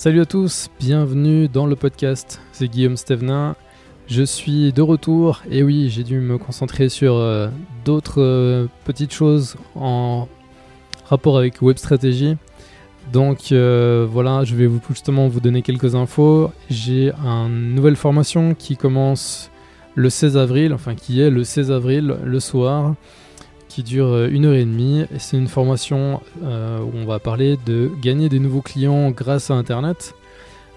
Salut à tous, bienvenue dans le podcast. C'est Guillaume Stevenin. Je suis de retour et oui, j'ai dû me concentrer sur euh, d'autres euh, petites choses en rapport avec web stratégie. Donc euh, voilà, je vais justement vous donner quelques infos. J'ai une nouvelle formation qui commence le 16 avril, enfin qui est le 16 avril le soir qui dure euh, une heure et demie. C'est une formation euh, où on va parler de gagner des nouveaux clients grâce à Internet.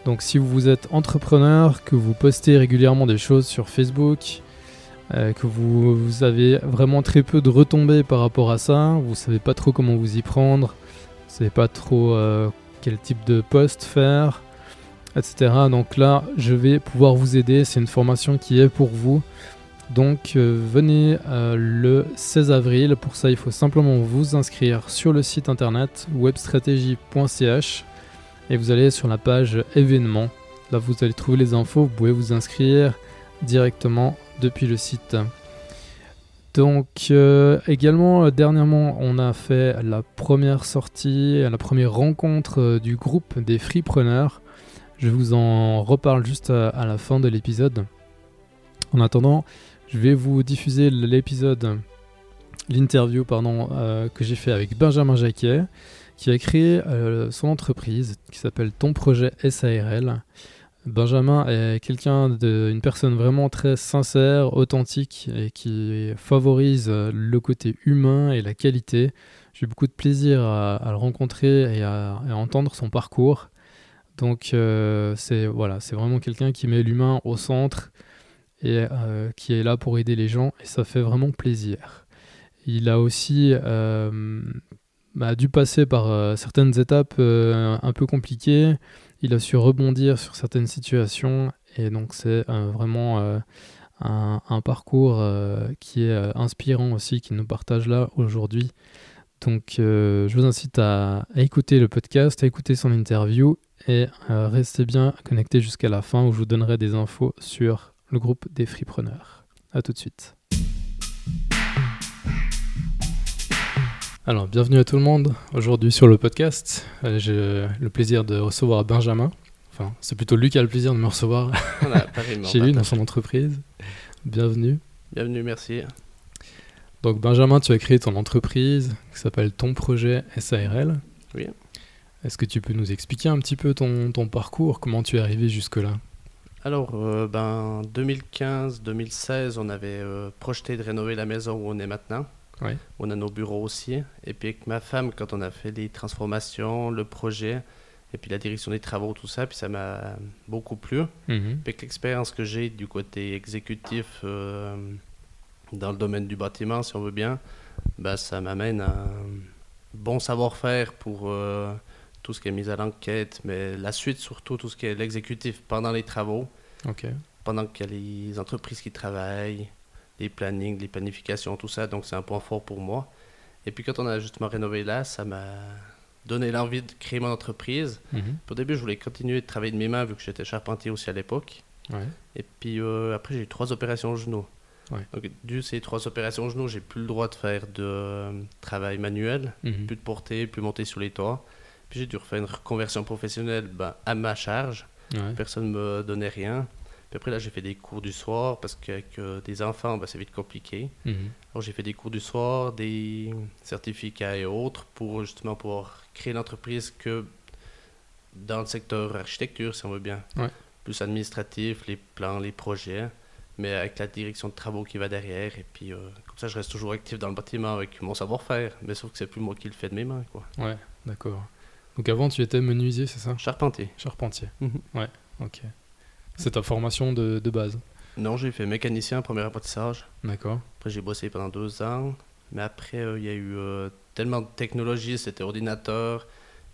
Donc si vous êtes entrepreneur, que vous postez régulièrement des choses sur Facebook, euh, que vous, avez vraiment très peu de retombées par rapport à ça, vous savez pas trop comment vous y prendre, vous savez pas trop quel type de post faire, etc. Donc là, je vais pouvoir vous aider. C'est une formation qui est pour vous. Donc euh, venez euh, le 16 avril. Pour ça, il faut simplement vous inscrire sur le site internet webstratégie.ch et vous allez sur la page événements. Là, vous allez trouver les infos. Vous pouvez vous inscrire directement depuis le site. Donc euh, également dernièrement on a fait la première sortie, la première rencontre du groupe des freepreneurs. Je vous en reparle juste à la fin de l'épisode. En attendant, je vais vous diffuser l'épisode, l'interview pardon, euh, que j'ai fait avec Benjamin Jacquet, qui a créé euh, son entreprise qui s'appelle Ton Projet SARL. Benjamin est quelqu'un d'une personne vraiment très sincère, authentique et qui favorise le côté humain et la qualité. J'ai eu beaucoup de plaisir à, le rencontrer et à, entendre son parcours. Donc euh, c'est voilà, c'est vraiment quelqu'un qui met l'humain au centre et euh, qui est là pour aider les gens et ça fait vraiment plaisir. Il a aussi euh, bah, dû passer par euh, certaines étapes un peu compliquées. Il a su rebondir sur certaines situations et donc c'est vraiment un, parcours qui est inspirant aussi, qui nous partage là aujourd'hui. Donc je vous incite à, à, écouter le podcast, à écouter son interview et restez bien connectés jusqu'à la fin où je vous donnerai des infos sur le groupe des Freepreneurs. A tout de suite. Alors, bienvenue à tout le monde. Aujourd'hui sur le podcast, euh, j'ai le plaisir de recevoir Benjamin. Enfin, c'est plutôt lui qui a le plaisir de me recevoir chez lui, dans son entreprise. Bienvenue. Bienvenue, merci. Donc, Benjamin, tu as créé ton entreprise qui s'appelle Ton Projet SARL. Oui. Est-ce que tu peux nous expliquer un petit peu ton, ton parcours, comment tu es arrivé jusque-là? Alors, euh, ben, 2015-2016, on avait euh, projeté de rénover la maison où on est maintenant. On a nos bureaux aussi. Et puis avec ma femme, quand on a fait les transformations, le projet, et puis la direction des travaux, tout ça, puis ça m'a beaucoup plu. Mhm. Avec l'expérience que j'ai du côté exécutif euh, dans le domaine du bâtiment, si on veut bien, ben, ça m'amène un bon savoir-faire pour tout ce qui est mise à l'enquête, mais la suite surtout, tout ce qui est l'exécutif pendant les travaux, pendant qu'il y a les entreprises qui travaillent, les plannings, les planifications, tout ça, donc c'est un point fort pour moi. Et puis quand on a justement rénové là, ça m'a donné l'envie de créer mon entreprise. Mhm. Au début, je voulais continuer de travailler de mes mains vu que j'étais charpentier aussi à l'époque. Et puis euh, après, j'ai eu trois opérations au genou. Donc, dû ces trois opérations au genou, j'ai plus le droit de faire de euh, travail manuel, mhm. plus de porter, plus monter sur les toits j'ai dû refaire une reconversion professionnelle ben, à ma charge. Personne ne me donnait rien. Puis après, là, j'ai fait des cours du soir parce qu'avec euh, des enfants, ben, c'est vite compliqué. Mhm. Alors, j'ai fait des cours du soir, des certificats et autres pour justement pouvoir créer l'entreprise que dans le secteur architecture, si on veut bien. Plus administratif, les plans, les projets, mais avec la direction de travaux qui va derrière. Et puis, euh, comme ça, je reste toujours actif dans le bâtiment avec mon savoir-faire. Mais sauf que c'est plus moi qui le fais de mes mains. Quoi. Ouais, d'accord. Donc avant, tu étais menuisier, c'est ça? Charpentier. Charpentier. Mhm. Ouais, ok. C'est ta formation de, de base? Non, j'ai fait mécanicien, premier apprentissage. D'accord. Après, j'ai bossé pendant deux ans. Mais après, euh, il y a eu euh, tellement de technologie, c'était ordinateur.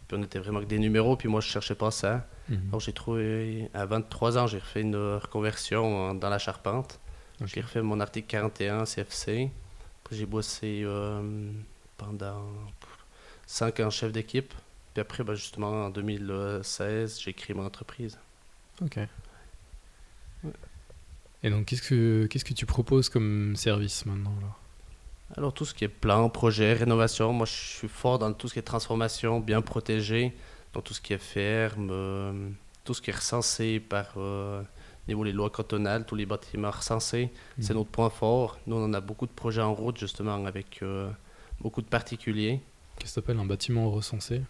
Puis on était vraiment que des numéros, puis moi, je cherchais pas ça. Mhm. Alors j'ai trouvé, à 23 ans, j'ai refait une reconversion dans la charpente. J'ai refait mon article 41 CFC. Après, j'ai bossé euh, pendant 5 ans chef d'équipe. Puis après, ben, justement, en 2016, j'ai créé mon entreprise. Ok. Et donc, qu'est-ce que, qu'est-ce que tu proposes comme service maintenant Alors, tout ce qui est plan, projet, rénovation, moi je suis fort dans tout ce qui est transformation, bien protégé. Donc tout ce qui est ferme, tout ce qui est recensé par niveau les lois cantonales, tous les bâtiments recensés, c'est mhm. notre point fort. Nous, on a beaucoup de projets en route, justement, avec beaucoup de particuliers. Qu'est-ce que s'appelle un bâtiment recensé?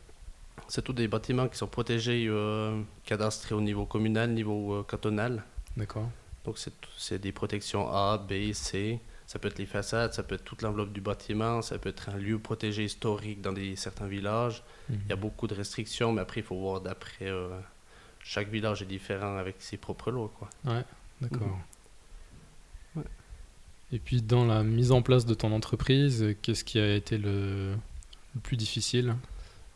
C'est tous des bâtiments qui sont protégés, euh, cadastrés au niveau communal, niveau euh, cantonal. D'accord. Donc c'est des protections A, B, C. Ça peut être les façades, ça peut être toute l'enveloppe du bâtiment, ça peut être un lieu protégé historique dans des, certains villages. Mhm. Il y a beaucoup de restrictions, mais après, il faut voir d'après. Euh, chaque village est différent avec ses propres lois. Quoi. Ouais, d'accord. Mhm. Et puis dans la mise en place de ton entreprise, qu'est-ce qui a été le, plus difficile? Le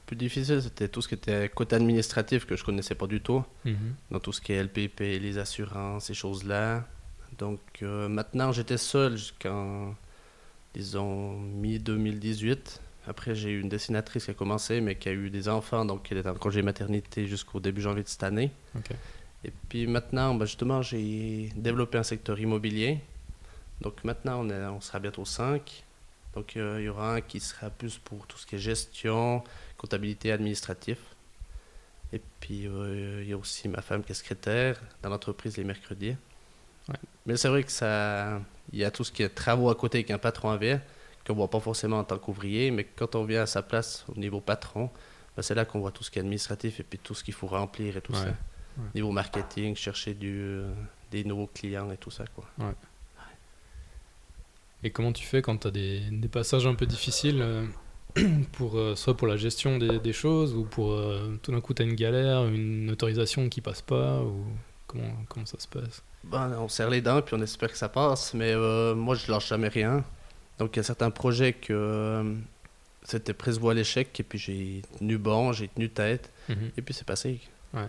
plus difficile, c'était tout ce qui était côté administratif que je connaissais pas du tout. Mhm. Dans tout ce qui est LPP, les assurances, ces choses-là. Donc euh, maintenant, j'étais seul jusqu'en, disons, mi-2018. Après, j'ai eu une dessinatrice qui a commencé, mais qui a eu des enfants, donc elle est en congé maternité jusqu'au début janvier de cette année. Et puis maintenant, ben, justement, j'ai développé un secteur immobilier donc maintenant, on, est, on sera bientôt 5. Donc euh, il y aura un qui sera plus pour tout ce qui est gestion, comptabilité, administratif. Et puis euh, il y a aussi ma femme qui est secrétaire dans l'entreprise les mercredis. Mais c'est vrai que ça, il y a tout ce qui est travaux à côté qu'un patron avait, qu'on voit pas forcément en tant qu'ouvrier, mais quand on vient à sa place au niveau patron, ben, c'est là qu'on voit tout ce qui est administratif et puis tout ce qu'il faut remplir et tout ça. Niveau marketing, chercher du, euh, des nouveaux clients et tout ça. Quoi. Et comment tu fais quand tu as des, des, passages un peu difficiles, euh, pour, euh, soit pour la gestion des, des choses, ou pour euh, tout d'un coup tu as une galère, une autorisation qui passe pas, ou comment, comment ça se passe? Ben, On serre les dents puis on espère que ça passe, mais moi je lâche jamais rien. Donc il y a certains projets que c'était presque à l'échec, et puis j'ai tenu bon, j'ai tenu tête, mhm. et puis c'est passé. Ouais.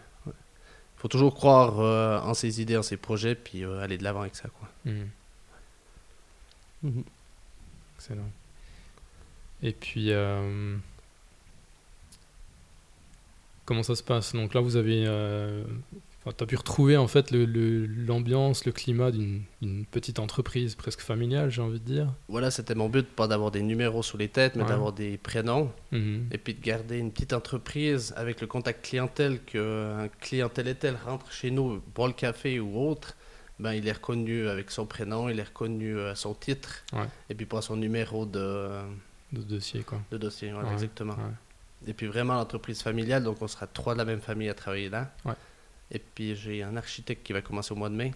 faut toujours croire en ses idées, en ses projets, puis aller de l'avant avec ça. Quoi. Mhm. Mhm. Excellent. Et puis, euh, comment ça se passe? Donc là, vous avez. Euh, tu as pu retrouver en fait l'ambiance, le, le, climat d'une petite entreprise presque familiale, j'ai envie de dire. Voilà, c'était mon but, pas d'avoir des numéros sous les têtes, mais d'avoir des prénoms. Mhm. Et puis de garder une petite entreprise avec le contact clientèle, qu'un client tel et tel rentre chez nous, boit le café ou autre ben, il est reconnu avec son prénom, il est reconnu à son titre, et puis pas son numéro de, de dossier. Quoi. De dossier, exactement. Et puis vraiment l'entreprise familiale, donc on sera trois de la même famille à travailler là. Et puis j'ai un architecte qui va commencer au mois de mai,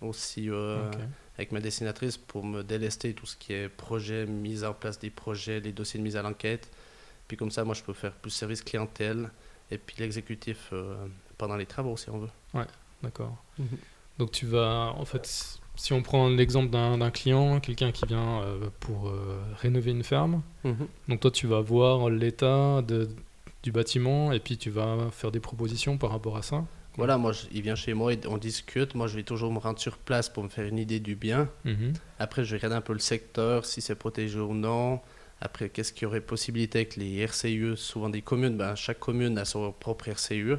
aussi euh, avec ma dessinatrice pour me délester tout ce qui est projet, mise en place des projets, les dossiers de mise à l'enquête. Puis comme ça, moi je peux faire plus service clientèle et puis l'exécutif euh, pendant les travaux si on veut. Ouais, d'accord. Mhm. Donc tu vas, en fait, si on prend l'exemple d'un client, quelqu'un qui vient euh, pour euh, rénover une ferme, mhm. donc toi tu vas voir l'état du bâtiment et puis tu vas faire des propositions par rapport à ça. Voilà, moi il vient chez moi et on discute. Moi je vais toujours me rendre sur place pour me faire une idée du bien. Mhm. Après je regarde un peu le secteur, si c'est protégé ou non. Après, qu'est-ce qu'il y aurait possibilité avec les RCUE Souvent des communes, ben, chaque commune a son propre RCUE.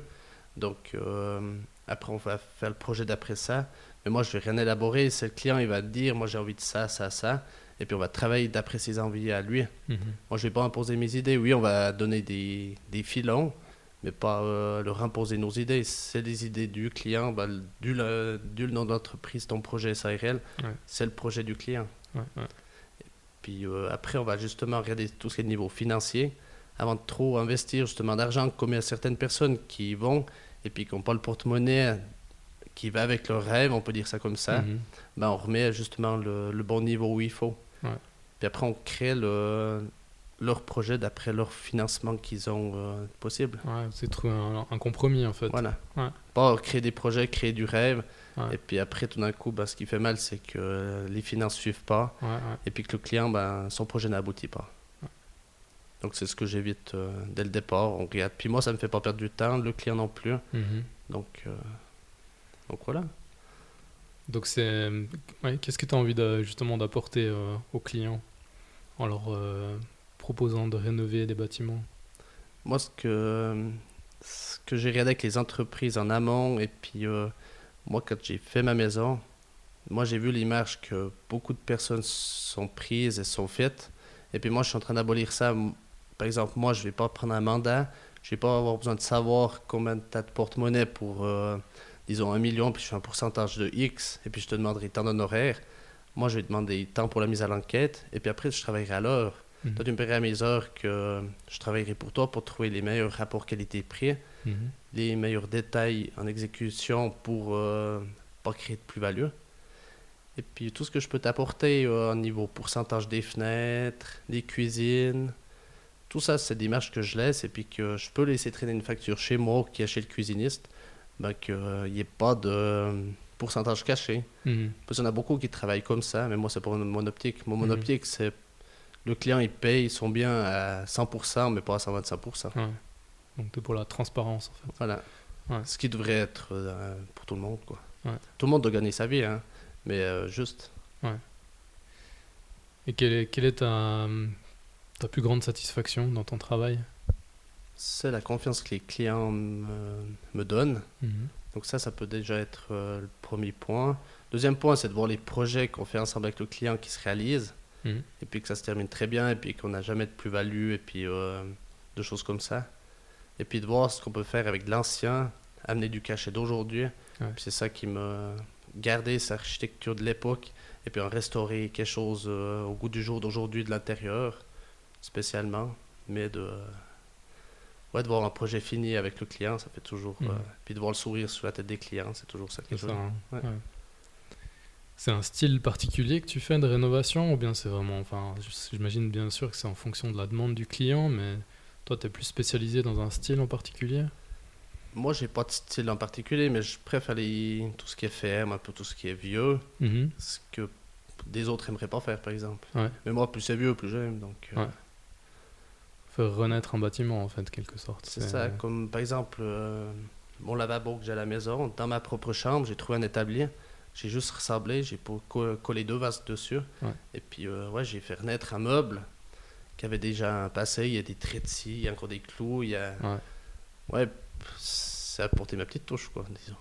Donc, euh, après, on va faire le projet d'après ça. Mais moi, je vais rien élaborer. C'est le client, il va dire, moi, j'ai envie de ça, ça, ça. Et puis, on va travailler d'après ses envies à lui. Mhm. Moi, je vais pas imposer mes idées. Oui, on va donner des, des filons, mais pas euh, leur imposer nos idées. C'est les idées du client. Bah, du, le, du nom d'entreprise, ton projet SARL, c'est le projet du client. Et puis, euh, après, on va justement regarder tout ce qui est niveau financier avant de trop investir justement d'argent, comme il y a certaines personnes qui vont et puis qui n'ont pas le porte-monnaie qui va avec leur rêve, on peut dire ça comme ça, mhm. ben on remet justement le, bon niveau où il faut. Puis après, on crée le, leur projet d'après leur financement qu'ils ont euh, possible. Ouais, c'est trouver un, compromis en fait. Voilà. Pas créer des projets, créer du rêve. Et puis après, tout d'un coup, ben, ce qui fait mal, c'est que les finances ne suivent pas. Et puis que le client, ben, son projet n'aboutit pas. Donc c'est ce que j'évite euh, dès le départ. On regarde. Puis moi, ça me fait pas perdre du temps, le client non plus. Mhm. Donc, euh, donc voilà. Donc c'est, qu'est-ce que tu as envie de, justement d'apporter euh, aux clients en leur proposant de rénover des bâtiments? Moi, ce que, ce que j'ai regardé avec les entreprises en amont, et puis moi, quand j'ai fait ma maison, moi j'ai vu l'image que beaucoup de personnes sont prises et sont faites. Et puis moi, je suis en train d'abolir ça par exemple, moi, je ne vais pas prendre un mandat, Je vais pas avoir besoin de savoir combien tu as de porte-monnaie pour, euh, disons, un million, puis je fais un pourcentage de X, et puis je te demanderai tant d'honoraires. Moi, je vais demander tant pour la mise à l'enquête, et puis après, je travaillerai à l'heure. Mhm. Toi, tu me paierais à mes heures que je travaillerai pour toi pour trouver les meilleurs rapports qualité-prix, mhm. les meilleurs détails en exécution pour euh, pas créer de plus-value. Et puis tout ce que je peux t'apporter euh, au niveau pourcentage des fenêtres, des cuisines, tout ça, c'est des marges que je laisse et puis que je peux laisser traîner une facture chez moi qui est chez le cuisiniste, ben, qu'il n'y ait pas de pourcentage caché. Mhm. Parce qu'il y en a beaucoup qui travaillent comme ça, mais moi, c'est pour mon optique. Mon, mon optique, c'est le client, il paye son bien à 100%, mais pas à 125%. Donc, tu es pour la transparence, en fait. Voilà. Ce qui devrait être euh, pour tout le monde, quoi. Tout le monde doit gagner sa vie, hein, mais euh, juste. Et quelle est, quelle est ta, ta plus grande satisfaction dans ton travail? C'est la confiance que les clients me, donnent. Mhm. Donc ça, ça peut déjà être euh, le premier point. Deuxième point, c'est de voir les projets qu'on fait ensemble avec le client qui se réalisent. Mhm. Et puis que ça se termine très bien, et puis qu'on n'a jamais de plus-value, et puis euh, de choses comme ça. Et puis de voir ce qu'on peut faire avec l'ancien, amener du cachet d'aujourd'hui. C'est ça qui me garder cette architecture de l'époque, et puis en restaurer quelque chose euh, au goût du jour d'aujourd'hui de l'intérieur, spécialement. Mais de, ouais, de voir un projet fini avec le client, ça fait toujours. Euh, puis de voir le sourire sur la tête des clients, c'est toujours ça qui est, hein. C'est un style particulier que tu fais de rénovation ou bien c'est vraiment, enfin, j'imagine bien sûr que c'est en fonction de la demande du client, mais toi, tu es plus spécialisé dans un style en particulier? Moi, j'ai pas de style en particulier, mais je préfère les, tout ce qui est ferme, un peu tout ce qui est vieux, mhm. ce que des autres aimeraient pas faire, par exemple. Mais moi, plus c'est vieux, plus j'aime, donc. Euh, Faire renaître un bâtiment, en fait, quelque sorte. C'est ça, comme par exemple euh, mon lavabo que j'ai à la maison, dans ma propre chambre, j'ai trouvé un établi j'ai juste ressemblé, j'ai collé deux vases dessus. Et puis, euh, ouais, j'ai fait renaître un meuble qui avait déjà un passé. Il y a des scie, il y a encore des clous. Il y a... Ouais, ça a apporté ma petite touche, quoi, disons.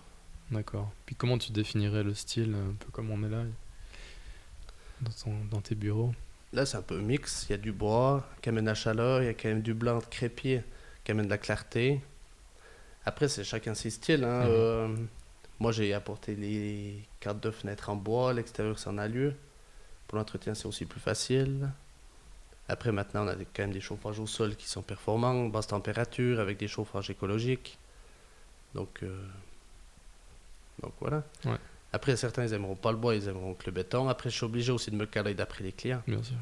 D'accord. Puis comment tu définirais le style, un peu comme on est là, dans, dans tes bureaux? Là, c'est un peu mix. Il y a du bois qui amène la chaleur, il y a quand même du blanc de crépier qui amène de la clarté. Après, c'est chacun ses styles. Hein. Mhm. Euh, moi, j'ai apporté les cartes de fenêtre en bois, l'extérieur c'est en alu. Pour l'entretien, c'est aussi plus facile. Après, maintenant, on a quand même des chauffages au sol qui sont performants, basse température, avec des chauffages écologiques. Donc, euh, donc voilà. Après, certains, ils aimeront pas le bois, ils aimeront que le béton. Après, je suis obligé aussi de me caler d'après les clients. Bien sûr.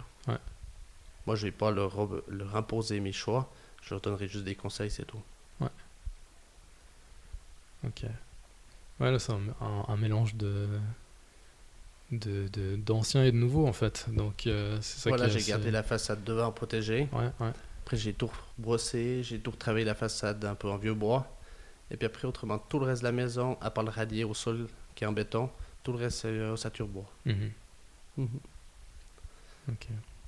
Moi, je vais pas leur, leur imposer mes choix. Je leur donnerai juste des conseils, c'est tout. Ouais. Ok. Ouais, là, c'est un, mélange de d'anciens de, et de nouveaux en fait. Donc euh, c'est ça Voilà, j'ai gardé la façade devant protégée. Ouais, ouais. Après j'ai tout brossé, j'ai tout retravaillé la façade un peu en vieux bois. Et puis après autrement tout le reste de la maison, à part le radier au sol qui est en béton, tout le reste c'est ossature bois. Mhm. Mhm.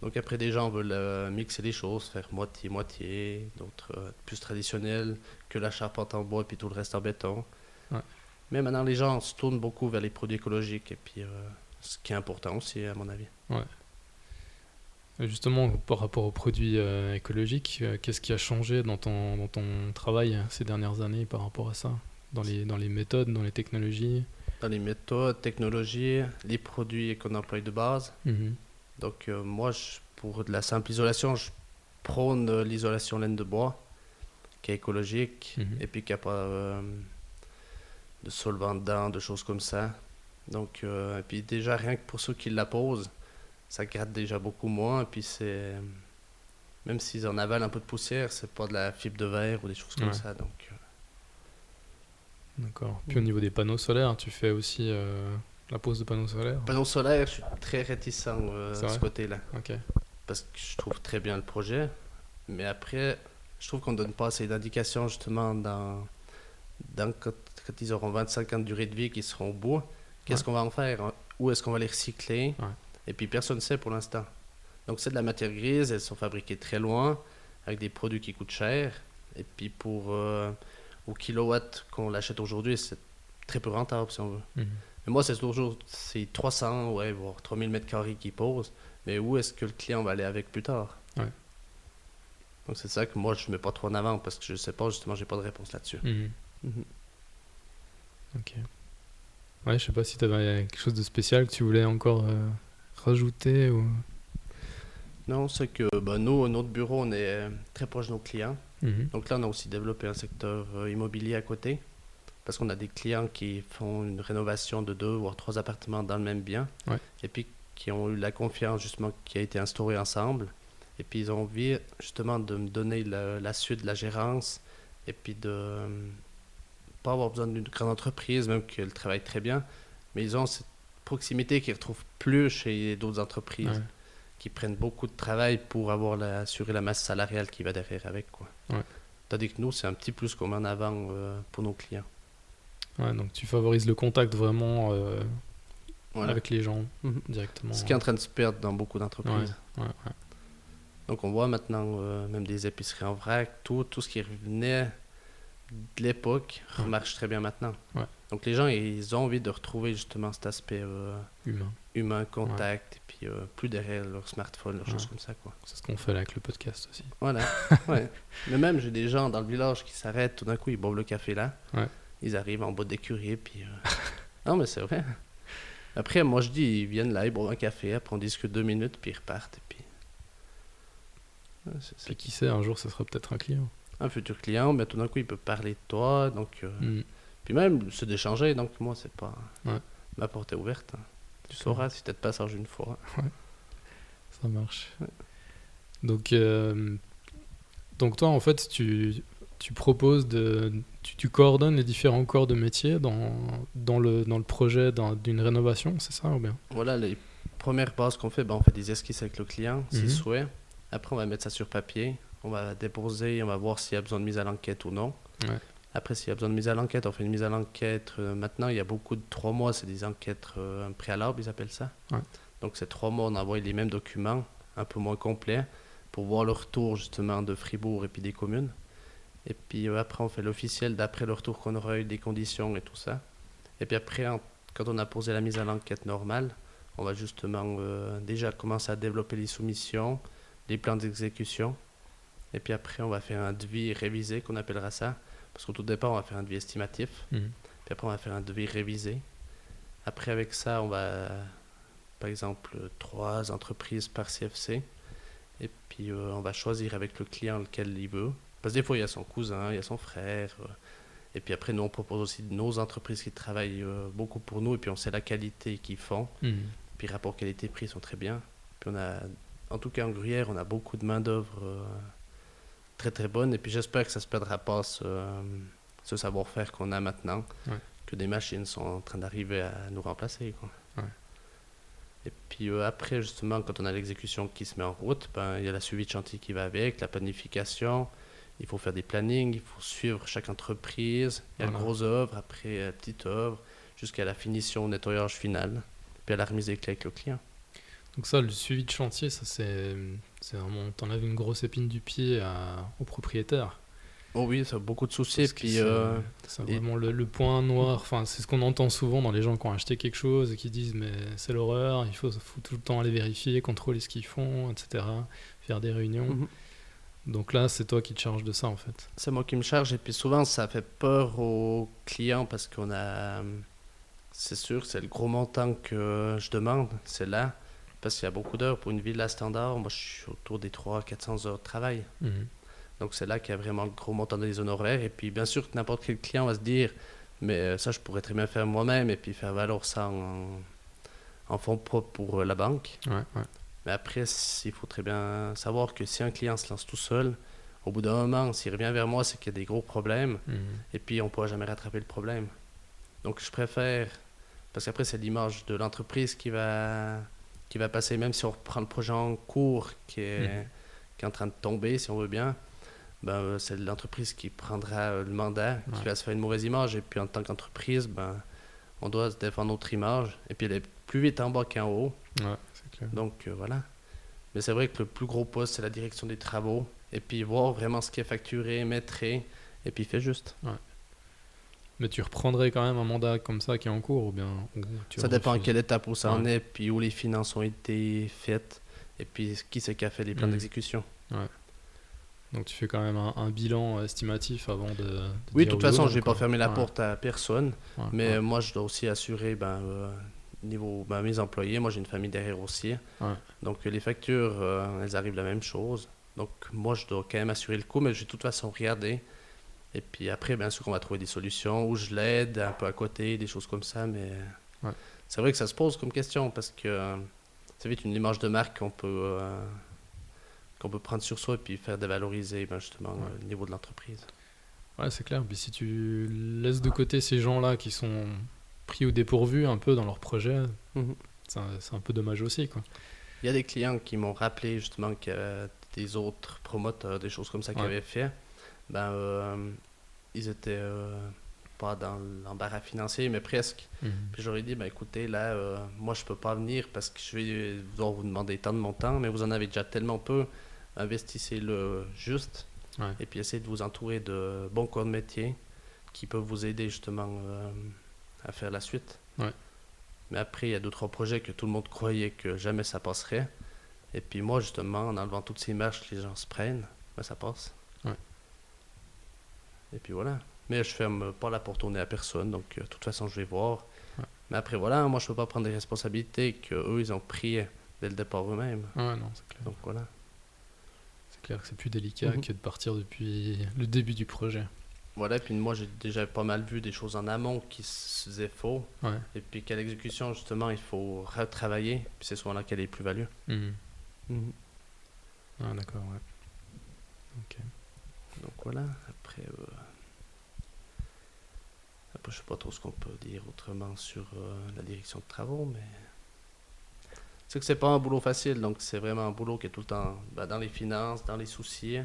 Donc après des gens veulent euh, mixer les choses, faire moitié moitié, d'autres euh, plus traditionnels que la charpente en bois et puis tout le reste en béton. Ouais. Mais maintenant, les gens se tournent beaucoup vers les produits écologiques, et puis euh, ce qui est important aussi, à mon avis. Ouais. Justement, par rapport aux produits euh, écologiques, euh, qu'est-ce qui a changé dans ton, dans ton travail ces dernières années par rapport à ça? Dans les, dans les méthodes, dans les technologies? Dans les méthodes, technologies, les produits qu'on emploie de base. Mhm. Donc, moi, pour de la simple isolation, je prône l'isolation laine de bois, qui est écologique, mhm. et puis qui n'a pas de solvants dedans, de choses comme ça. Donc, euh, et puis déjà, rien que pour ceux qui la posent, ça gratte déjà beaucoup moins. Et puis c'est. Même s'ils en avalent un peu de poussière, c'est pas de la fibre de verre ou des choses comme ça. Donc. Euh. D'accord. Puis au niveau des panneaux solaires, tu fais aussi euh, la pose de panneaux solaires Panneaux solaires, je suis très réticent de ce côté-là. Ok. Parce que je trouve très bien le projet. Mais après, je trouve qu'on donne pas assez d'indications justement dans, dans quand ils auront 25 ans de durée de vie, qu'ils seront au bout, qu'est-ce qu'on va en faire Où est-ce qu'on va les recycler? Et puis personne ne sait pour l'instant. Donc c'est de la matière grise, elles sont fabriquées très loin, avec des produits qui coûtent cher. Et puis pour euh, au kilowatt qu'on l'achète aujourd'hui, c'est très peu rentable si on veut. Mhm. Mais moi, c'est toujours c'est 300, ouais, voire 3000 mètres carrés qui posent. Mais où est-ce que le client va aller avec plus tard? Donc c'est ça que moi je mets pas trop en avant parce que je sais pas, justement, j'ai pas de réponse là-dessus. Mhm. Mhm. Ok. Ouais, je sais pas si tu avais quelque chose de spécial que tu voulais encore euh, rajouter ou? Non, c'est que bah, nous, notre bureau, on est euh, très proche de nos clients. Mhm. Donc là, on a aussi développé un secteur euh, immobilier à côté. Parce qu'on a des clients qui font une rénovation de deux ou trois appartements dans le même bien. Et puis qui ont eu la confiance justement qui a été instaurée ensemble. Et puis ils ont envie justement de me donner la, suite de la gérance et puis de ne pas avoir besoin d'une grande entreprise, même qu'elle travaille très bien. Mais ils ont cette proximité qu'ils ne retrouvent plus chez d'autres entreprises qui prennent beaucoup de travail pour avoir la, assurer la masse salariale qui va derrière avec. Quoi. Ouais. Tandis que nous, c'est un petit plus qu'on met en avant euh, pour nos clients. Ouais, donc tu favorises le contact vraiment euh, avec les gens mhm. directement. Ce qui est en train de se perdre dans beaucoup d'entreprises. donc on voit maintenant euh, même des épiceries en vrac, tout, tout ce qui revenait de l'époque marche très bien maintenant. Donc les gens, ils ont envie de retrouver justement cet aspect humain. Humain, contact, puis euh, plus derrière leur smartphone, leurs choses comme ça. quoi. C'est ce qu'on fait avec le podcast aussi. Voilà, ouais. Mais même, j'ai des gens dans le village qui s'arrêtent, tout d'un coup, ils boivent le café là. Ils arrivent en bas d'écurie, puis... Euh, non, mais c'est vrai. Après, moi, je dis, ils viennent là, ils boivent un café, après on discute deux minutes, puis ils repartent, et puis... Et qui sait, un jour, ce sera peut-être un client. Un futur client, mais tout d'un coup, il peut parler de toi, donc... Euh, mm. Puis même, se d'échanger, donc moi, c'est pas... Ma porte est ouverte. Hein. Tu sauras si tu te passage une fois. Ouais. Ça marche. Donc, euh, donc toi, en fait, tu, tu proposes de... Tu, tu, coordonnes les différents corps de métier dans, dans, le, dans le projet d'une rénovation, c'est ça ou bien? Voilà, les premières bases qu'on fait, ben, on fait des esquisses avec le client, s'il mhm. souhaite. Après, on va mettre ça sur papier. On va déposer, on va voir s'il y a besoin de mise à l'enquête ou non. Ouais. Après, s'il y a besoin de mise à l'enquête, on fait une mise à l'enquête. Euh, maintenant, il y a beaucoup de trois mois, c'est des enquêtes euh, préalables, ils appellent ça. Donc, c'est trois mois, on envoie les mêmes documents, un peu moins complets, pour voir le retour justement de Fribourg et puis des communes. Et puis euh, après, on fait l'officiel d'après le retour qu'on aura eu des conditions et tout ça. Et puis après, quand on a posé la mise à l'enquête normale, on va justement déjà commencer à développer les soumissions, les plans d'exécution. Et puis après, on va faire un devis révisé, qu'on appellera ça parce qu'au tout départ, on va faire un devis estimatif. Mhm. Puis après, on va faire un devis révisé. Après, avec ça, on va, par exemple, trois entreprises par CFC. Et puis, euh, on va choisir avec le client lequel il veut. Parce que des fois, il y a son cousin, il y a son frère. Euh. et puis après, nous, on propose aussi nos entreprises qui travaillent euh, beaucoup pour nous. Et puis, on sait la qualité qu'ils font. Mhm. Puis, rapport qualité-prix sont très bien. Puis, on a, en tout cas, en Gruyère, on a beaucoup de main-d'œuvre très très bonne. Et puis j'espère que ça se perdra pas ce, ce savoir-faire qu'on a maintenant, que des machines sont en train d'arriver à nous remplacer. Quoi. Et puis euh, après, justement, quand on a l'exécution qui se met en route, ben, il y a la suivi de chantier qui va avec, la planification. Il faut faire des plannings, il faut suivre chaque entreprise. Il y a la grosse œuvre, après la petite œuvre, jusqu'à la finition, nettoyage final, puis à la remise des clés avec le client. Donc ça, le suivi de chantier, ça c'est, c'est vraiment, t'enlèves une grosse épine du pied au propriétaire. Oh oui, ça a beaucoup de soucis. puis, c'est, euh, vraiment le, point noir. Enfin, c'est ce qu'on entend souvent dans les gens qui ont acheté quelque chose et qui disent mais c'est l'horreur. Il faut, tout le temps aller vérifier, contrôler ce qu'ils font, etc. Faire des réunions. Mhm. Donc là, c'est toi qui te charges de ça en fait. C'est moi qui me charge et puis souvent ça fait peur aux clients parce qu'on a, c'est sûr, c'est le gros montant que je demande, c'est là parce qu'il y a beaucoup d'heures. Pour une villa standard, moi, je suis autour des 300-400 heures de travail. Mhm. Donc, c'est là qu'il y a vraiment le gros montant des honoraires. Et puis, bien sûr, que n'importe quel client va se dire, mais euh, ça, je pourrais très bien faire moi-même et puis faire valoir ça en, fonds propres pour euh, la banque. Mais après, il faut très bien savoir que si un client se lance tout seul, au bout d'un moment, s'il revient vers moi, c'est qu'il y a des gros problèmes. Mhm. Et puis, on ne pourra jamais rattraper le problème. Donc, je préfère, parce qu'après, c'est l'image de l'entreprise qui va qui va passer, même si on reprend le projet en cours qui est, mhm. qui est en train de tomber, si on veut bien, ben, euh, c'est l'entreprise qui prendra euh, le mandat, qui va se faire une mauvaise image. Et puis en tant qu'entreprise, ben, on doit se défendre notre image. Et puis elle est plus vite en bas qu'en haut. Ouais, clair. Donc euh, voilà. Mais c'est vrai que le plus gros poste, c'est la direction des travaux. Et puis voir vraiment ce qui est facturé, mettré, et puis fait juste. Ouais. Mais tu reprendrais quand même un mandat comme ça qui est en cours ou bien Ça dépend à quelle étape où ça en est, puis où les finances ont été faites, et puis qui c'est qui a fait les plans mm. d'exécution. Ouais. Donc tu fais quand même un, bilan estimatif avant de... oui, de toute façon, je vais pas fermer la porte à personne, mais moi je dois aussi assurer ben, niveau ben, mes employés, moi j'ai une famille derrière aussi. Donc les factures, elles arrivent la même chose. Donc moi je dois quand même assurer le coût, mais je vais de toute façon regarder. Et puis après, bien sûr qu'on va trouver des solutions où je l'aide un peu à côté, des choses comme ça, mais c'est vrai que ça se pose comme question parce que c'est vite une image de marque qu'on peut, euh, qu'on peut prendre sur soi et puis faire dévaloriser ben, justement euh, le niveau de l'entreprise. Ouais, c'est clair. Puis si tu laisses de côté ces gens-là qui sont pris au dépourvu un peu dans leur projet, mhm. c'est un, peu dommage aussi. Quoi. Il y a des clients qui m'ont rappelé justement que des autres promoteurs, des choses comme ça qui avaient fait. Ben, euh, ils étaient pas dans l'embarras financier, mais presque. Mhm. Puis j'aurais dit, ben écoutez, là, euh, moi, je peux pas venir parce que je vais vous demander tant de mon temps, mais vous en avez déjà tellement peu. Investissez-le juste. Et puis essayez de vous entourer de bons corps de métier qui peuvent vous aider justement euh, à faire la suite. Mais après, il y a d'autres projets que tout le monde croyait que jamais ça passerait. Et puis moi, justement, en enlevant toutes ces marches les gens se prennent, ben, ça passe. Et puis voilà. Mais je ferme pas la porte nez à personne, donc euh, de toute façon, je vais voir. Mais après, voilà, moi, je peux pas prendre des responsabilités qu'eux, ils ont pris dès le départ eux-mêmes. Ouais, non, c'est clair. Donc voilà. C'est clair que c'est plus délicat mhm. que de partir depuis le début du projet. Voilà, et puis moi, j'ai déjà pas mal vu des choses en amont qui se faisaient faux. Et puis qu'à l'exécution, justement, il faut retravailler. Puis c'est souvent là qu'elle est plus-value. Mhm. Mhm. Ah, d'accord, ouais. Ok. Donc voilà, après. Euh, je ne sais pas trop ce qu'on peut dire autrement sur euh, la direction de travaux, mais c'est que c'est pas un boulot facile, donc c'est vraiment un boulot qui est tout le temps bah, dans les finances, dans les soucis,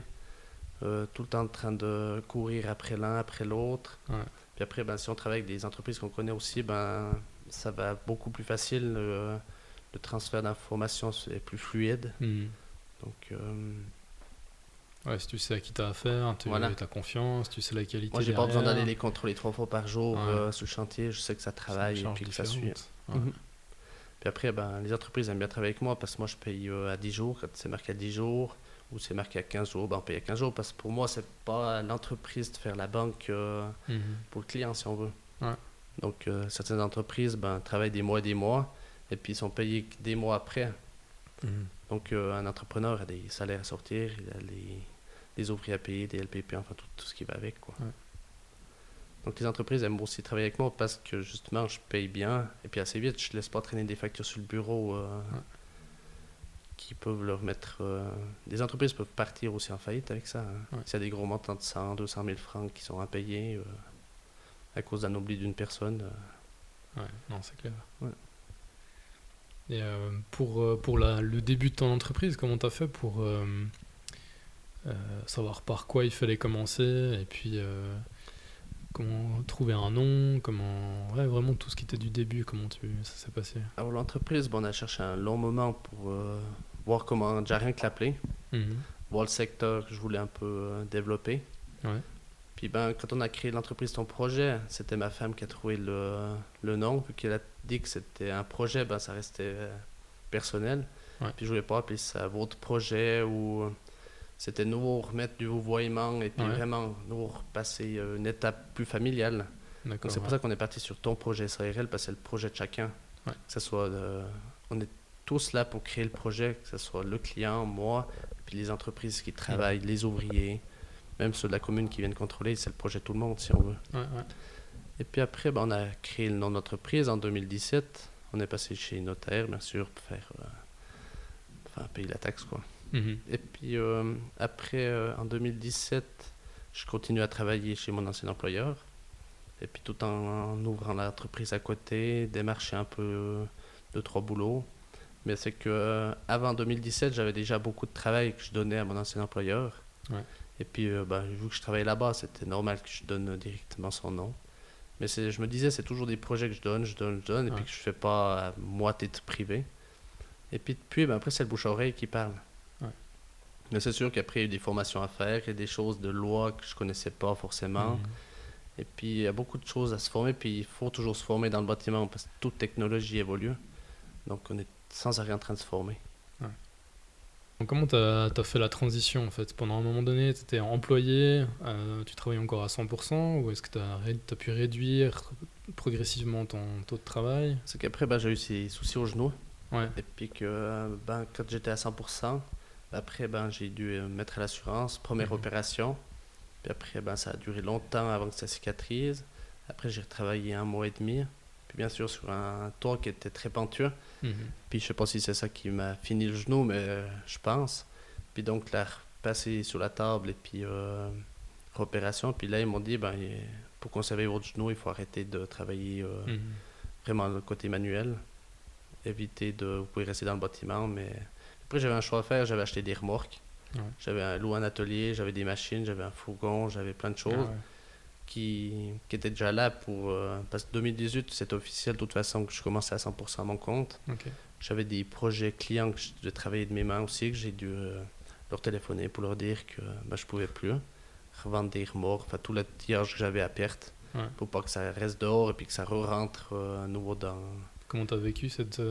euh, tout le temps en train de courir après l'un, après l'autre. Puis après, ben, si on travaille avec des entreprises qu'on connaît aussi, ben, ça va beaucoup plus facile. le transfert d'informations est plus fluide. Mmh. Donc, euh, Ouais, si tu sais à qui tu as affaire, tu as confiance, tu sais la qualité. Moi, j'ai pas besoin d'aller les contrôler trois fois par jour euh, sur le chantier. Je sais que ça travaille et puis que ça suit. Puis après, ben, les entreprises aiment bien travailler avec moi parce que moi, je paye euh, à 10 jours. Quand c'est marqué à 10 jours ou c'est marqué à 15 jours, ben, on paye à 15 jours parce que pour moi, c'est pas l'entreprise de faire la banque euh, mhm. pour le client, si on veut. Donc, certaines entreprises ben, travaillent des mois et des mois et puis ils sont payés des mois après. Mhm. Donc, un entrepreneur a des salaires à sortir, il a les des ouvriers à payer, des LPP, enfin tout, tout ce qui va avec. Quoi. Donc les entreprises aiment aussi travailler avec moi parce que justement je paye bien et puis assez vite je laisse pas traîner des factures sur le bureau euh, qui peuvent leur mettre... Euh, des entreprises peuvent partir aussi en faillite avec ça. Hein. S'il y a des gros montants de 100, 200 000 francs qui sont impayés euh, à cause d'un oubli d'une personne. Ouais, non c'est clair. Et pour, pour la, le début de ton entreprise, comment tu as fait pour euh, savoir par quoi il fallait commencer, et puis euh, comment trouver un nom, comment ouais, vraiment tout ce qui était du début, comment tu, ça s'est passé? Alors l'entreprise, bon, on a cherché un long moment pour euh, voir comment déjà rien que l'appeler, mhm. voir le secteur que je voulais un peu développer. Ouais. Puis ben, quand on a créé l'entreprise Ton Projet, c'était ma femme qui a trouvé le, le nom. Vu qu'elle a dit que c'était un projet, ben, ça restait personnel. Puis je voulais pas appeler ça votre projet ou c'était nous remettre du vouvoiement et puis vraiment nous repasser euh, une étape plus familiale. c'est pour ça qu'on est parti sur ton projet SARL, parce que c'est le projet de chacun. Que ce soit on est tous là pour créer le projet, que ce soit le client, moi, puis les entreprises qui travaillent, les ouvriers, même ceux de la commune qui viennent contrôler, c'est le projet tout le monde si on veut. Et puis après, ben, on a créé le nom d'entreprise en 2017. On est passé chez notaire, bien sûr, pour faire. Euh, enfin, payer la taxe, quoi. Mhm. Et puis euh, après, euh, en 2017, je continue à travailler chez mon ancien employeur. Et puis tout en, ouvrant l'entreprise à côté, démarcher un peu de trois boulots. Mais c'est que avant 2017, j'avais déjà beaucoup de travail que je donnais à mon ancien employeur. Et puis, bah, vu que je travaillais là-bas, c'était normal que je donne directement son nom. Mais je me disais, c'est toujours des projets que je donne, je donne, je donne, et puis que je fais pas à moi titre privé. Et puis depuis, ben, après, c'est le bouche-oreille qui parle. Mais c'est sûr qu'après, il y a eu des formations à faire, et des choses de loi que je connaissais pas forcément. Mhm. Et puis, il y a beaucoup de choses à se former, puis il faut toujours se former dans le bâtiment parce que toute technologie évolue. Donc, on est sans arrêt en train de se former. Comment tu as, fait la transition en fait? Pendant un moment donné, tu étais employé, tu travaillais encore à 100% ou est-ce que tu as, pu réduire progressivement ton taux de travail? C'est qu'après, bah, j'ai eu ces soucis au genou. Et puis que ben, quand j'étais à 100%, après, ben, j'ai dû mettre à l'assurance, première mhm. opération. Puis après, ben, ça a duré longtemps avant que ça cicatrise. Après, j'ai retravaillé un mois et demi. Puis bien sûr, sur un toit qui était très pentueux. Mhm. Puis je sais pas si c'est ça qui m'a fini le genou, mais euh, je pense. Puis donc, là, passé sur la table et puis euh, opération. Puis là, ils m'ont dit, ben, pour conserver votre genou, il faut arrêter de travailler euh, mhm. vraiment le côté manuel. Éviter de. Vous pouvez rester dans le bâtiment, mais. Après, j'avais un choix à faire. J'avais acheté des remorques. J'avais un loup un atelier, j'avais des machines, j'avais un fourgon, j'avais plein de choses ah qui, qui, étaient déjà là pour. Euh, parce que 2018, c'était officiel de toute façon que je commençais à 100% à mon compte. J'avais des projets clients que je travaillais de mes mains aussi, que j'ai dû euh, leur téléphoner pour leur dire que ben, je pouvais plus. Revendre des remords, enfin tout le tirage que j'avais à perte. Pour pas que ça reste dehors et puis que ça re-rentre euh, à nouveau dans. Comment tu as vécu cette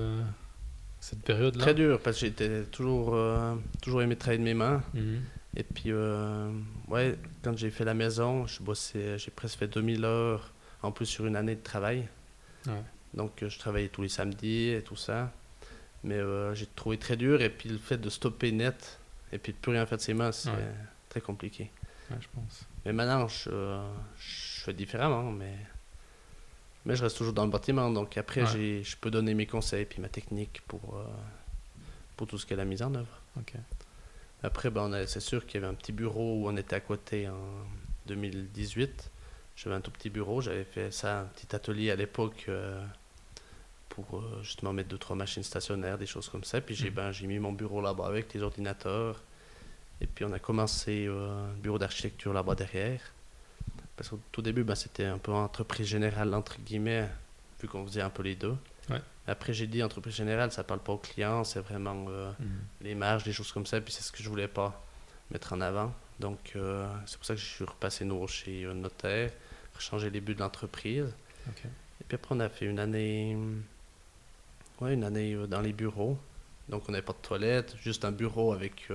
cette période-là? Très dur, parce que j'étais toujours, euh, toujours aimé travailler de mes mains. Mhm. Et puis, euh, ouais, quand j'ai fait la maison, je j'ai presque fait 2000 heures en plus sur une année de travail. Donc, je travaillais tous les samedis et tout ça. Mais euh, j'ai trouvé très dur. Et puis, le fait de stopper net et puis de plus rien faire de ses mains, c'est très compliqué. je pense. Mais maintenant, je, je fais différemment. Mais mais je reste toujours dans le bâtiment, donc après, je peux donner mes conseils puis ma technique pour, euh, pour tout ce qu'elle a mis en œuvre. Après, ben, c'est sûr qu'il y avait un petit bureau où on était à côté en 2018. J'avais un tout petit bureau, j'avais fait ça, un petit atelier à l'époque euh, pour euh, justement mettre deux, trois machines stationnaires, des choses comme ça. Puis j'ai mm. ben, mis mon bureau là-bas avec les ordinateurs. Et puis on a commencé un bureau d'architecture là-bas derrière. Parce qu'au tout début, ben, c'était un peu entreprise générale, entre guillemets, vu qu'on faisait un peu les deux. Après, j'ai dit entreprise générale, ça parle pas aux clients, c'est vraiment euh, mhm. les marges, des choses comme ça. Puis c'est ce que je voulais pas mettre en avant. Donc, euh, c'est pour ça que je suis repassé nouveau chez un notaire, changer les buts de l'entreprise. Et puis après, on a fait une année, ouais, une année euh, dans les bureaux. Donc, on n'avait pas de toilette, juste un bureau avec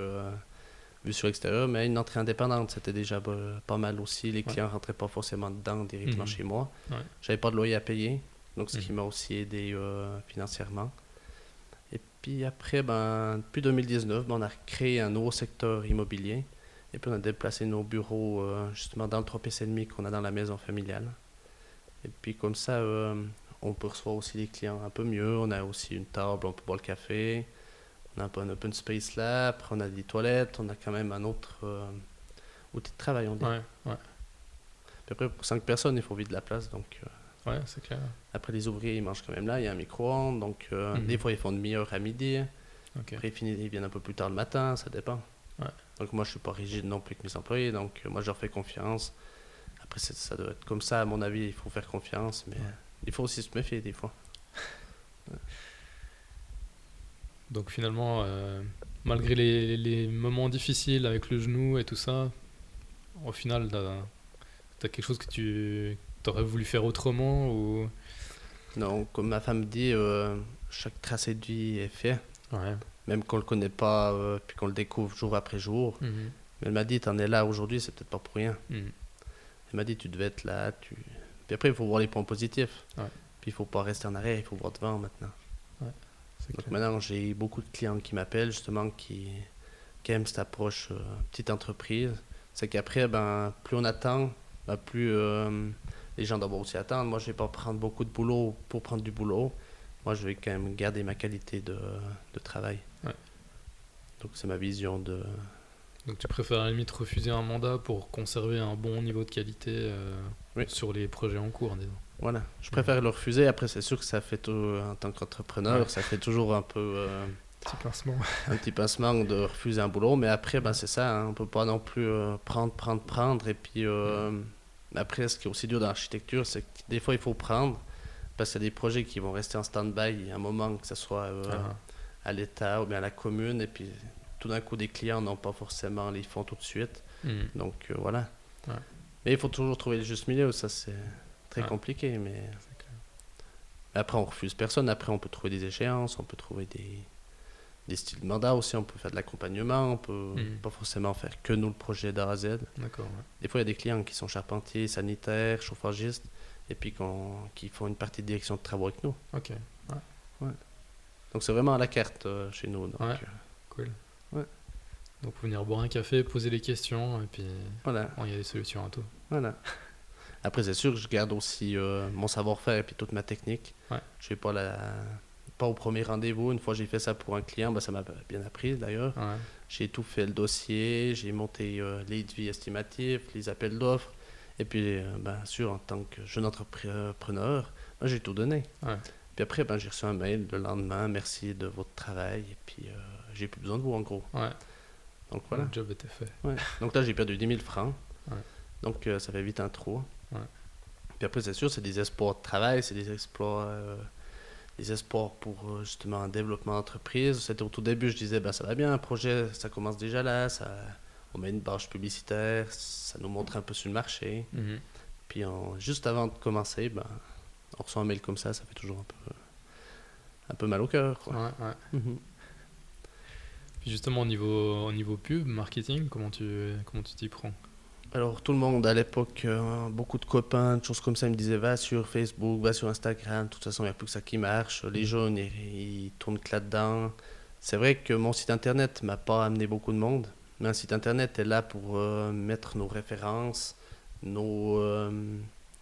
vue sur l'extérieur, mais une entrée indépendante, c'était déjà pas mal aussi. Les clients ne rentraient pas forcément dedans directement mhm. chez moi. Ouais. J'avais pas de loyer à payer, donc ce qui mhm. m'a aussi aidé euh, financièrement. Et puis après, ben, depuis 2019, ben, on a créé un nouveau secteur immobilier. Et puis on a déplacé nos bureaux euh, justement dans le 3 PC demi qu'on a dans la maison familiale. Et puis comme ça, euh, on peut recevoir aussi les clients un peu mieux. On a aussi une table, on peut boire le café. On a un peu un open space là, après on a des toilettes, on a quand même un autre outil de travail, on dit. Ouais, ouais. Puis après, pour 5 personnes, il faut vide la place, donc... Euh, ouais, c'est clair. Après, les ouvriers, ils mangent quand même là, il y a un micro-ondes, donc euh, mhm. des fois, ils font demi-heure à midi. Après, ils, viennent un peu plus tard le matin, ça dépend. Ouais. Donc moi, je suis pas rigide non plus que mes employés, donc moi, je leur fais confiance. Après, ça doit être comme ça, à mon avis, il faut faire confiance, mais il faut aussi se méfier des fois. Donc finalement, euh, malgré les, moments difficiles avec le genou et tout ça, au final, tu as, quelque chose que tu aurais voulu faire autrement ou... Non, comme ma femme dit, euh, chaque tracé de vie est fait. Même qu'on ne le connaît pas, euh, puis qu'on le découvre jour après jour. Mhm. elle m'a dit, tu en es là aujourd'hui, c'est peut-être pas pour rien. Mhm. Elle m'a dit, tu devais être là. Tu... Puis après, il faut voir les points positifs. Puis il faut pas rester en arrière, il faut voir devant maintenant. Donc maintenant, j'ai beaucoup de clients qui m'appellent justement qui, aiment cette approche euh, petite entreprise. C'est qu'après, ben, plus on attend, ben, plus les gens doivent aussi attendre. Moi, je ne vais pas prendre beaucoup de boulot pour prendre du boulot. Moi, je vais quand même garder ma qualité de, de travail. Donc, c'est ma vision de. Donc, tu préfères à la limite refuser un mandat pour conserver un bon niveau de qualité euh, sur les projets en cours, disons. Voilà, je préfère le refuser. Après, c'est sûr que ça fait, tout, en tant qu'entrepreneur, ça fait toujours un peu. Euh, petit pincement. un petit pincement de refuser un boulot. Mais après, ben, c'est ça, hein, on peut pas non plus euh, prendre, prendre, prendre. Et puis, euh, après, ce qui est aussi dur dans l'architecture, c'est que des fois, il faut prendre. Parce qu'il y a des projets qui vont rester en stand-by un moment, que ce soit ah. à l'État ou bien à la commune. Et puis, tout d'un coup, des clients n'ont pas forcément les fonds tout de suite. Hmm. Donc, voilà. Mais il faut toujours trouver le juste milieu. Ça, c'est très compliqué, mais après on refuse personne. Après on peut trouver des échéances, on peut trouver des, des styles de mandat aussi, on peut faire de l'accompagnement, on peut hmm. pas forcément faire que nous le projet d'A à Z. D'accord. Des fois, il y a des clients qui sont charpentiers, sanitaires, chauffagistes, et puis qui font une partie de direction de travaux avec nous. Ok. Ouais. Donc c'est vraiment à la carte euh, chez nous. Donc, ouais. Euh, cool. Ouais. Donc venir boire un café, poser des questions, et puis voilà. il y a des solutions à tout. Voilà. Après, c'est sûr que je garde aussi euh, mon savoir-faire et puis toute ma technique. Ouais. Je vais pas la pas au premier rendez-vous. Une fois j'ai fait ça pour un client, bah, ça m'a bien appris d'ailleurs. J'ai tout fait le dossier, j'ai monté euh, les devis estimatifs, les appels d'offres. Et puis, euh, bien sûr, en tant que jeune entrepreneur, bah, j'ai tout donné. Puis après, ben, j'ai reçu un mail le lendemain, merci de votre travail. Et puis, euh, j'ai plus besoin de vous en gros. Donc voilà. Le job était fait. Donc là, j'ai perdu 10 000 francs. Donc ça fait vite un trou. Puis après, c'est sûr, c'est des espoirs de travail, c'est des exploits des espoirs pour euh, justement un développement d'entreprise. C'était au tout début, je disais, ben, ça va bien, un projet, ça commence déjà là, ça, on met une barge publicitaire, ça nous montre un peu sur le marché. Mhm. Puis juste avant de commencer, ben, on reçoit un mail comme ça, ça fait toujours un peu, un peu mal au cœur. Ouais, ouais. Mhm. Puis justement, au niveau, au niveau pub, marketing, comment tu comment tu t'y prends? Alors tout le monde à l'époque, euh, beaucoup de copains, de choses comme ça, ils me disaient va sur Facebook, va sur Instagram, de toute façon il n'y a plus que ça qui marche. Les mm. jeunes, ils, tournent que là-dedans. C'est vrai que mon site internet m'a pas amené beaucoup de monde, mais un site internet est là pour euh, mettre nos références, nos, euh,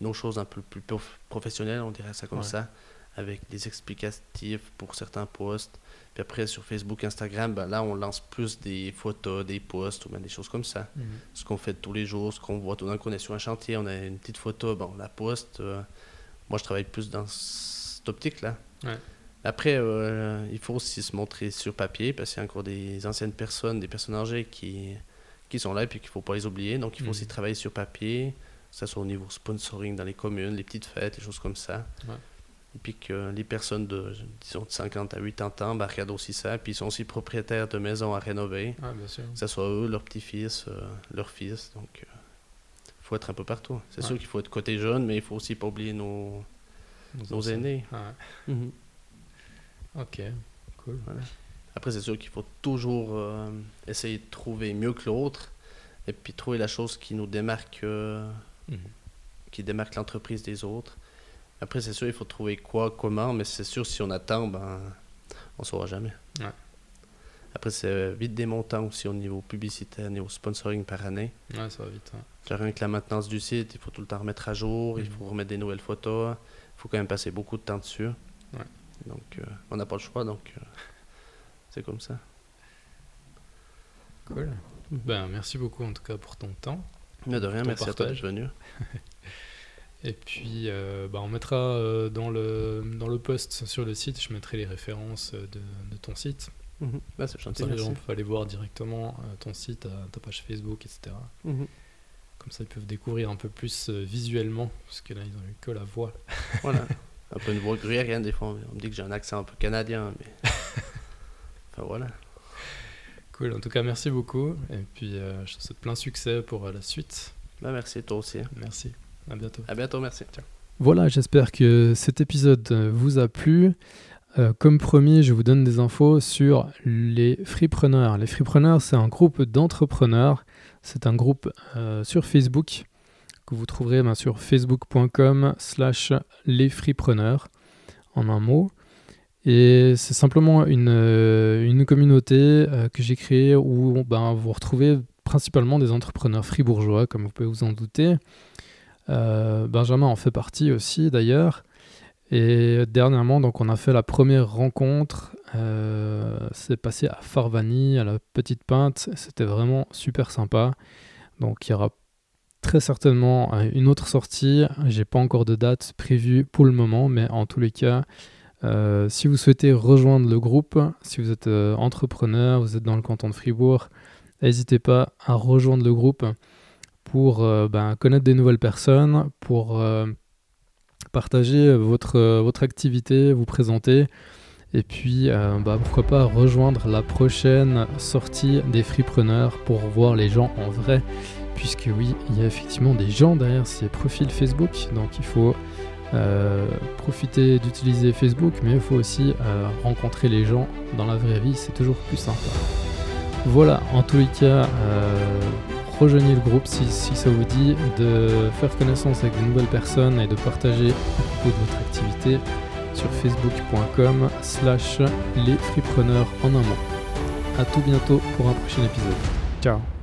nos choses un peu plus professionnelles, on dirait ça comme ça, avec des explicatifs pour certains posts. Puis après, sur Facebook, Instagram, ben là, on lance plus des photos, des posts ou même des choses comme ça. Mhm. Ce qu'on fait tous les jours, ce qu'on voit tout d'un coup, on est sur un chantier, on a une petite photo, bon, on la poste. Euh, moi, je travaille plus dans cette optique-là. Après, euh, il faut aussi se montrer sur papier parce qu'il y a encore des anciennes personnes, des personnes âgées qui, qui sont là et puis qu'il ne faut pas les oublier. Donc, il faut mhm. aussi travailler sur papier, que ce soit au niveau sponsoring dans les communes, les petites fêtes, les choses comme ça. Et puis que les personnes de, disons, de 50 à 80 ans regardent aussi ça. Puis ils sont aussi propriétaires de maisons à rénover. Ah, bien sûr. Que ce soit eux, leur petit-fils, euh, leur fils. Donc, il euh, faut être un peu partout. C'est sûr qu'il faut être côté jeune, mais il faut aussi pas oublier nos, nos, aînés. Mhm. Ok, cool. Après, c'est sûr qu'il faut toujours euh, essayer de trouver mieux que l'autre. Et puis trouver la chose qui nous démarque, mhm. qui démarque l'entreprise des autres. Après, c'est sûr, il faut trouver quoi, comment, mais c'est sûr, si on attend, ben, on ne saura jamais. Après, c'est vite des montants aussi au niveau publicitaire, au niveau sponsoring par année. Ouais, ça va vite. Rien que la maintenance du site, il faut tout le temps remettre à jour, il mhm. faut remettre des nouvelles photos. Il faut quand même passer beaucoup de temps dessus. Donc, euh, on n'a pas le choix, donc euh, c'est comme ça. Cool. Ben, merci beaucoup en tout cas pour ton temps. Mais de rien, merci à toi d'être venu. Et puis, euh, bah, on mettra euh, dans, le, dans le post sur le site, je mettrai les références de, de ton site. Mhm. Bah, c'est gentil. les gens peuvent aller voir directement euh, ton site, ta page Facebook, etc. Mhm. Comme ça, ils peuvent découvrir un peu plus visuellement, parce que là, ils ont eu que la voix. voilà. Un peu une voix gruyérienne, des fois. On me dit que j'ai un accent un peu canadien, mais. enfin, voilà. Cool. En tout cas, merci beaucoup. Et puis, je te souhaite plein succès pour la suite. Bah, merci, toi aussi. Merci. À bientôt. À bientôt, merci. Voilà, j'espère que cet épisode vous a plu. Euh, comme promis, je vous donne des infos sur les freepreneurs. Les freepreneurs, c'est un groupe d'entrepreneurs. C'est un groupe euh, sur Facebook que vous trouverez ben, sur facebook.com slash les freepreneurs en un mot. Et c'est simplement une, euh, une communauté que j'ai créée où ben, vous retrouvez principalement des entrepreneurs fribourgeois, comme vous pouvez vous en douter. Euh, Benjamin en fait partie aussi d'ailleurs. Et dernièrement, donc, on a fait la première rencontre. Euh, c'est passé à Farvani, à la Petite Pinte. C'était vraiment super sympa. Donc il y aura très certainement euh, une autre sortie. J'ai pas encore de date prévue pour le moment, mais en tous les cas, si vous souhaitez rejoindre le groupe, si vous êtes entrepreneur, vous êtes dans le canton de Fribourg, n'hésitez pas à rejoindre le groupe pour euh, ben, connaître des nouvelles personnes, pour euh, partager votre, votre activité, vous présenter. Et puis, euh, bah, pourquoi pas rejoindre la prochaine sortie des Freepreneurs pour voir les gens en vrai. Puisque oui, il y a effectivement des gens derrière ces profils Facebook. Donc il faut profitez d'utiliser Facebook, mais il faut aussi rencontrer les gens dans la vraie vie, c'est toujours plus sympa. Voilà, en tous les cas, rejoignez le groupe si, ça vous dit, de faire connaissance avec de nouvelles personnes et de partager à propos de votre activité sur facebook.com slash les en un mot. A tout bientôt pour un prochain épisode. Ciao